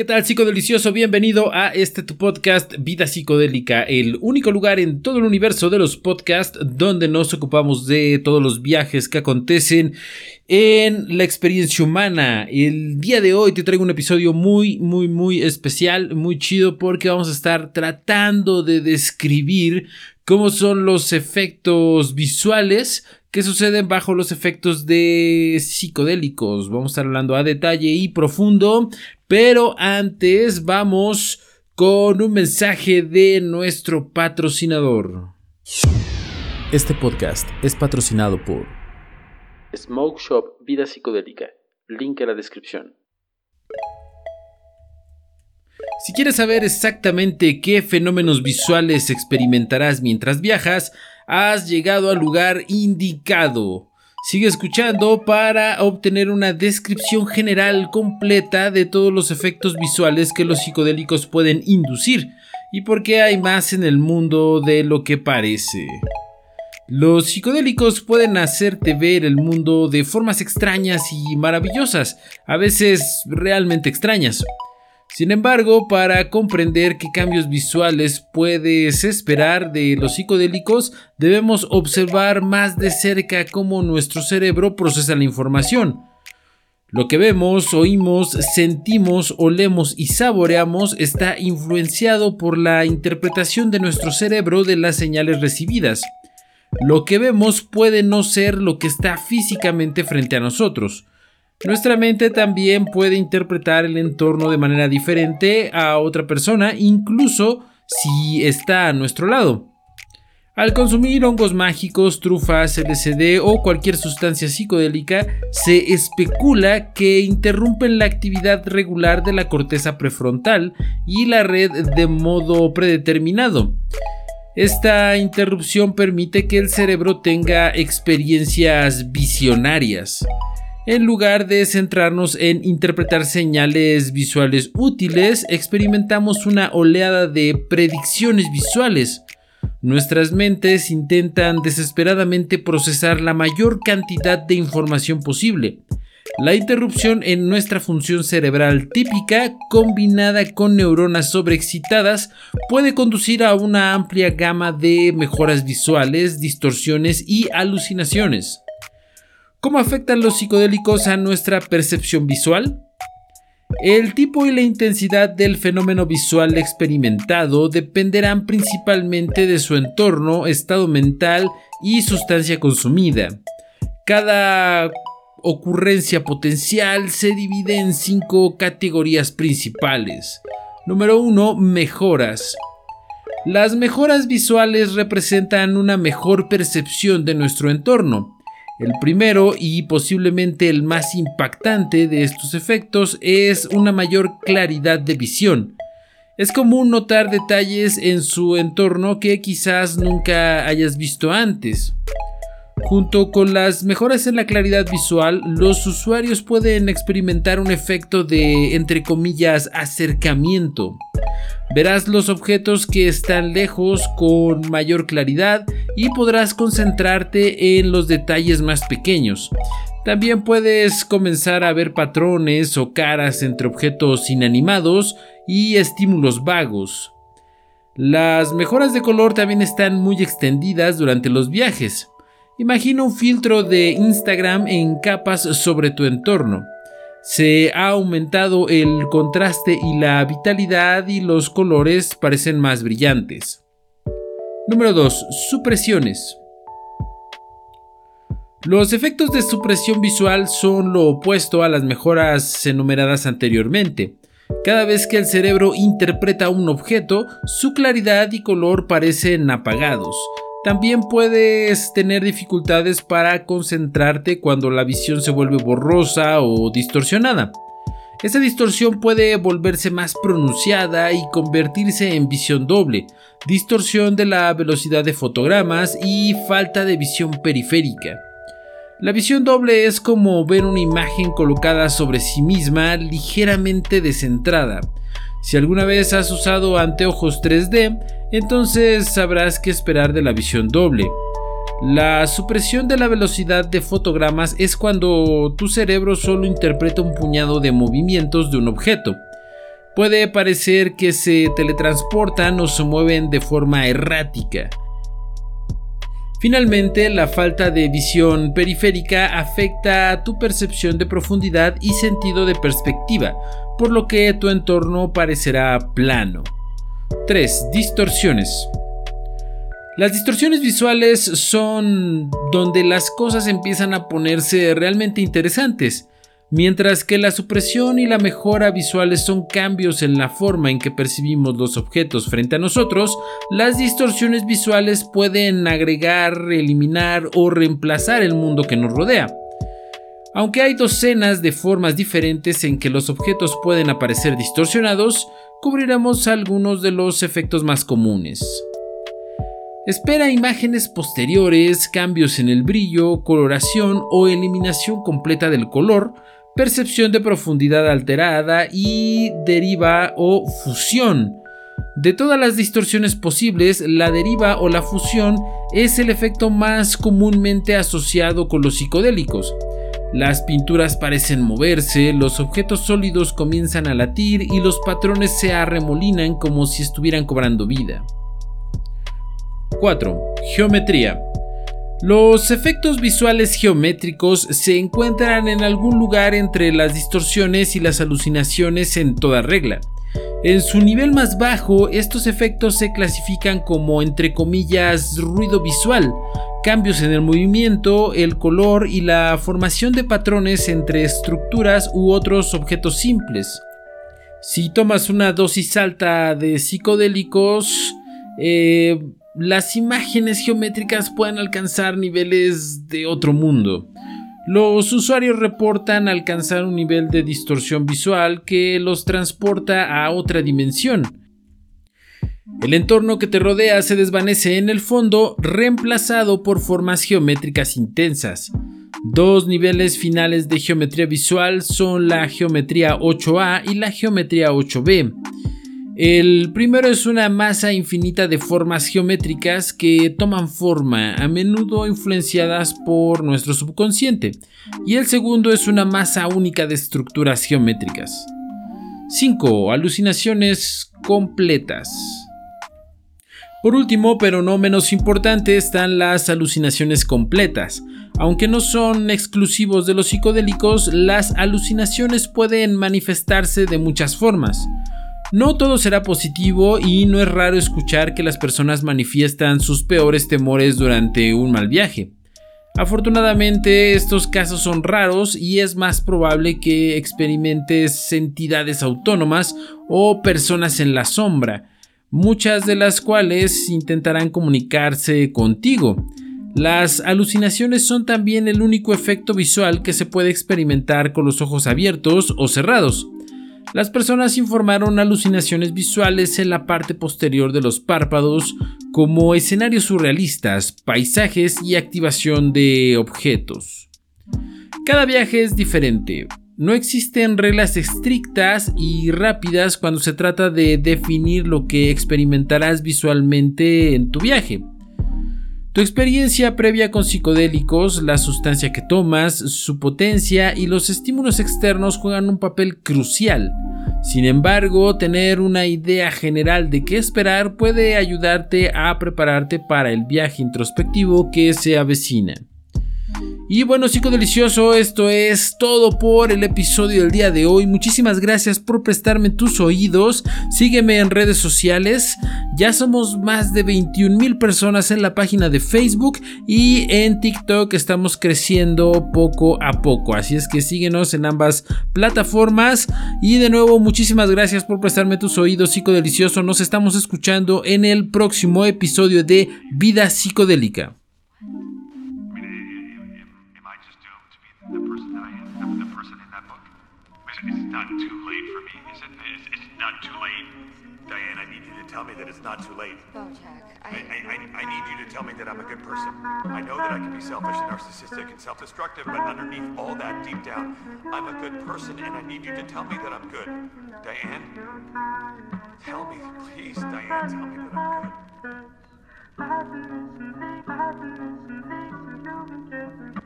¿Qué tal, psicodelicioso? Bienvenido a este tu podcast Vida Psicodélica, el único lugar en todo el universo de los podcasts donde nos ocupamos de todos los viajes que acontecen en la experiencia humana. El día de hoy te traigo un episodio muy, muy, muy especial, muy chido, porque vamos a estar tratando de describir cómo son los efectos visuales que suceden bajo los efectos de psicodélicos. Vamos a estar hablando a detalle y profundo, pero antes vamos con un mensaje de nuestro patrocinador. Este podcast es patrocinado por Smoke Shop Vida Psicodélica. Link en la descripción. Si quieres saber exactamente qué fenómenos visuales experimentarás mientras viajas, has llegado al lugar indicado. Sigue escuchando para obtener una descripción general completa de todos los efectos visuales que los psicodélicos pueden inducir y por qué hay más en el mundo de lo que parece. Los psicodélicos pueden hacerte ver el mundo de formas extrañas y maravillosas, a veces realmente extrañas. Sin embargo, para comprender qué cambios visuales puedes esperar de los psicodélicos, debemos observar más de cerca cómo nuestro cerebro procesa la información. Lo que vemos, oímos, sentimos, olemos y saboreamos está influenciado por la interpretación de nuestro cerebro de las señales recibidas. Lo que vemos puede no ser lo que está físicamente frente a nosotros. Nuestra mente también puede interpretar el entorno de manera diferente a otra persona, incluso si está a nuestro lado. Al consumir hongos mágicos, trufas, LSD o cualquier sustancia psicodélica, se especula que interrumpen la actividad regular de la corteza prefrontal y la red de modo predeterminado. Esta interrupción permite que el cerebro tenga experiencias visionarias en lugar de centrarnos en interpretar señales visuales útiles, experimentamos una oleada de predicciones visuales. Nuestras mentes intentan desesperadamente procesar la mayor cantidad de información posible. La interrupción en nuestra función cerebral típica, combinada con neuronas sobreexcitadas, puede conducir a una amplia gama de mejoras visuales, distorsiones y alucinaciones. ¿Cómo afectan los psicodélicos a nuestra percepción visual? El tipo y la intensidad del fenómeno visual experimentado dependerán principalmente de su entorno, estado mental y sustancia consumida. Cada ocurrencia potencial se divide en cinco categorías principales. Número 1. Mejoras. Las mejoras visuales representan una mejor percepción de nuestro entorno. El primero y posiblemente el más impactante de estos efectos es una mayor claridad de visión. Es común notar detalles en su entorno que quizás nunca hayas visto antes. Junto con las mejoras en la claridad visual, los usuarios pueden experimentar un efecto de, entre comillas, acercamiento. Verás los objetos que están lejos con mayor claridad y podrás concentrarte en los detalles más pequeños. También puedes comenzar a ver patrones o caras entre objetos inanimados y estímulos vagos. Las mejoras de color también están muy extendidas durante los viajes. Imagina un filtro de Instagram en capas sobre tu entorno se ha aumentado el contraste y la vitalidad y los colores parecen más brillantes. Número 2. Supresiones. Los efectos de supresión visual son lo opuesto a las mejoras enumeradas anteriormente. Cada vez que el cerebro interpreta un objeto, su claridad y color parecen apagados, también puedes tener dificultades para concentrarte cuando la visión se vuelve borrosa o distorsionada. Esa distorsión puede volverse más pronunciada y convertirse en visión doble, distorsión de la velocidad de fotogramas y falta de visión periférica. La visión doble es como ver una imagen colocada sobre sí misma ligeramente descentrada, si alguna vez has usado anteojos 3D, entonces sabrás qué esperar de la visión doble. La supresión de la velocidad de fotogramas es cuando tu cerebro solo interpreta un puñado de movimientos de un objeto. Puede parecer que se teletransportan o se mueven de forma errática. Finalmente, la falta de visión periférica afecta a tu percepción de profundidad y sentido de perspectiva, por lo que tu entorno parecerá plano. 3. Distorsiones. Las distorsiones visuales son donde las cosas empiezan a ponerse realmente interesantes. Mientras que la supresión y la mejora visuales son cambios en la forma en que percibimos los objetos frente a nosotros, las distorsiones visuales pueden agregar, eliminar o reemplazar el mundo que nos rodea. Aunque hay docenas de formas diferentes en que los objetos pueden aparecer distorsionados, cubriremos algunos de los efectos más comunes. Espera imágenes posteriores, cambios en el brillo, coloración o eliminación completa del color, percepción de profundidad alterada y deriva o fusión. De todas las distorsiones posibles, la deriva o la fusión es el efecto más comúnmente asociado con los psicodélicos. Las pinturas parecen moverse, los objetos sólidos comienzan a latir y los patrones se arremolinan como si estuvieran cobrando vida. 4. Geometría. Los efectos visuales geométricos se encuentran en algún lugar entre las distorsiones y las alucinaciones en toda regla. En su nivel más bajo, estos efectos se clasifican como, entre comillas, ruido visual, cambios en el movimiento, el color y la formación de patrones entre estructuras u otros objetos simples. Si tomas una dosis alta de psicodélicos, eh, las imágenes geométricas pueden alcanzar niveles de otro mundo. Los usuarios reportan alcanzar un nivel de distorsión visual que los transporta a otra dimensión. El entorno que te rodea se desvanece en el fondo, reemplazado por formas geométricas intensas. Dos niveles finales de geometría visual son la geometría 8A y la geometría 8B. El primero es una masa infinita de formas geométricas que toman forma, a menudo influenciadas por nuestro subconsciente, y el segundo es una masa única de estructuras geométricas. 5. Alucinaciones completas. Por último, pero no menos importante, están las alucinaciones completas. Aunque no son exclusivos de los psicodélicos, las alucinaciones pueden manifestarse de muchas formas. No todo será positivo y no es raro escuchar que las personas manifiestan sus peores temores durante un mal viaje. Afortunadamente estos casos son raros y es más probable que experimentes entidades autónomas o personas en la sombra, muchas de las cuales intentarán comunicarse contigo. Las alucinaciones son también el único efecto visual que se puede experimentar con los ojos abiertos o cerrados. Las personas informaron alucinaciones visuales en la parte posterior de los párpados como escenarios surrealistas, paisajes y activación de objetos. Cada viaje es diferente. No existen reglas estrictas y rápidas cuando se trata de definir lo que experimentarás visualmente en tu viaje. Tu experiencia previa con psicodélicos, la sustancia que tomas, su potencia y los estímulos externos juegan un papel crucial. Sin embargo, tener una idea general de qué esperar puede ayudarte a prepararte para el viaje introspectivo que se avecina. Y bueno, chico delicioso, esto es todo por el episodio del día de hoy. Muchísimas gracias por prestarme tus oídos. Sígueme en redes sociales. Ya somos más de 21 mil personas en la página de Facebook y en TikTok estamos creciendo poco a poco. Así es que síguenos en ambas plataformas. Y de nuevo, muchísimas gracias por prestarme tus oídos, delicioso. Nos estamos escuchando en el próximo episodio de Vida Psicodélica. It's not too late for me, is it? It's, it's not too late. Diane, I need you to tell me that it's not too late. Bojack, I... I, I, I need you to tell me that I'm a good person. I know that I can be selfish and narcissistic and self-destructive, but underneath all that, deep down, I'm a good person, and I need you to tell me that I'm good. Diane? Tell me, please, Diane, tell me that I'm good.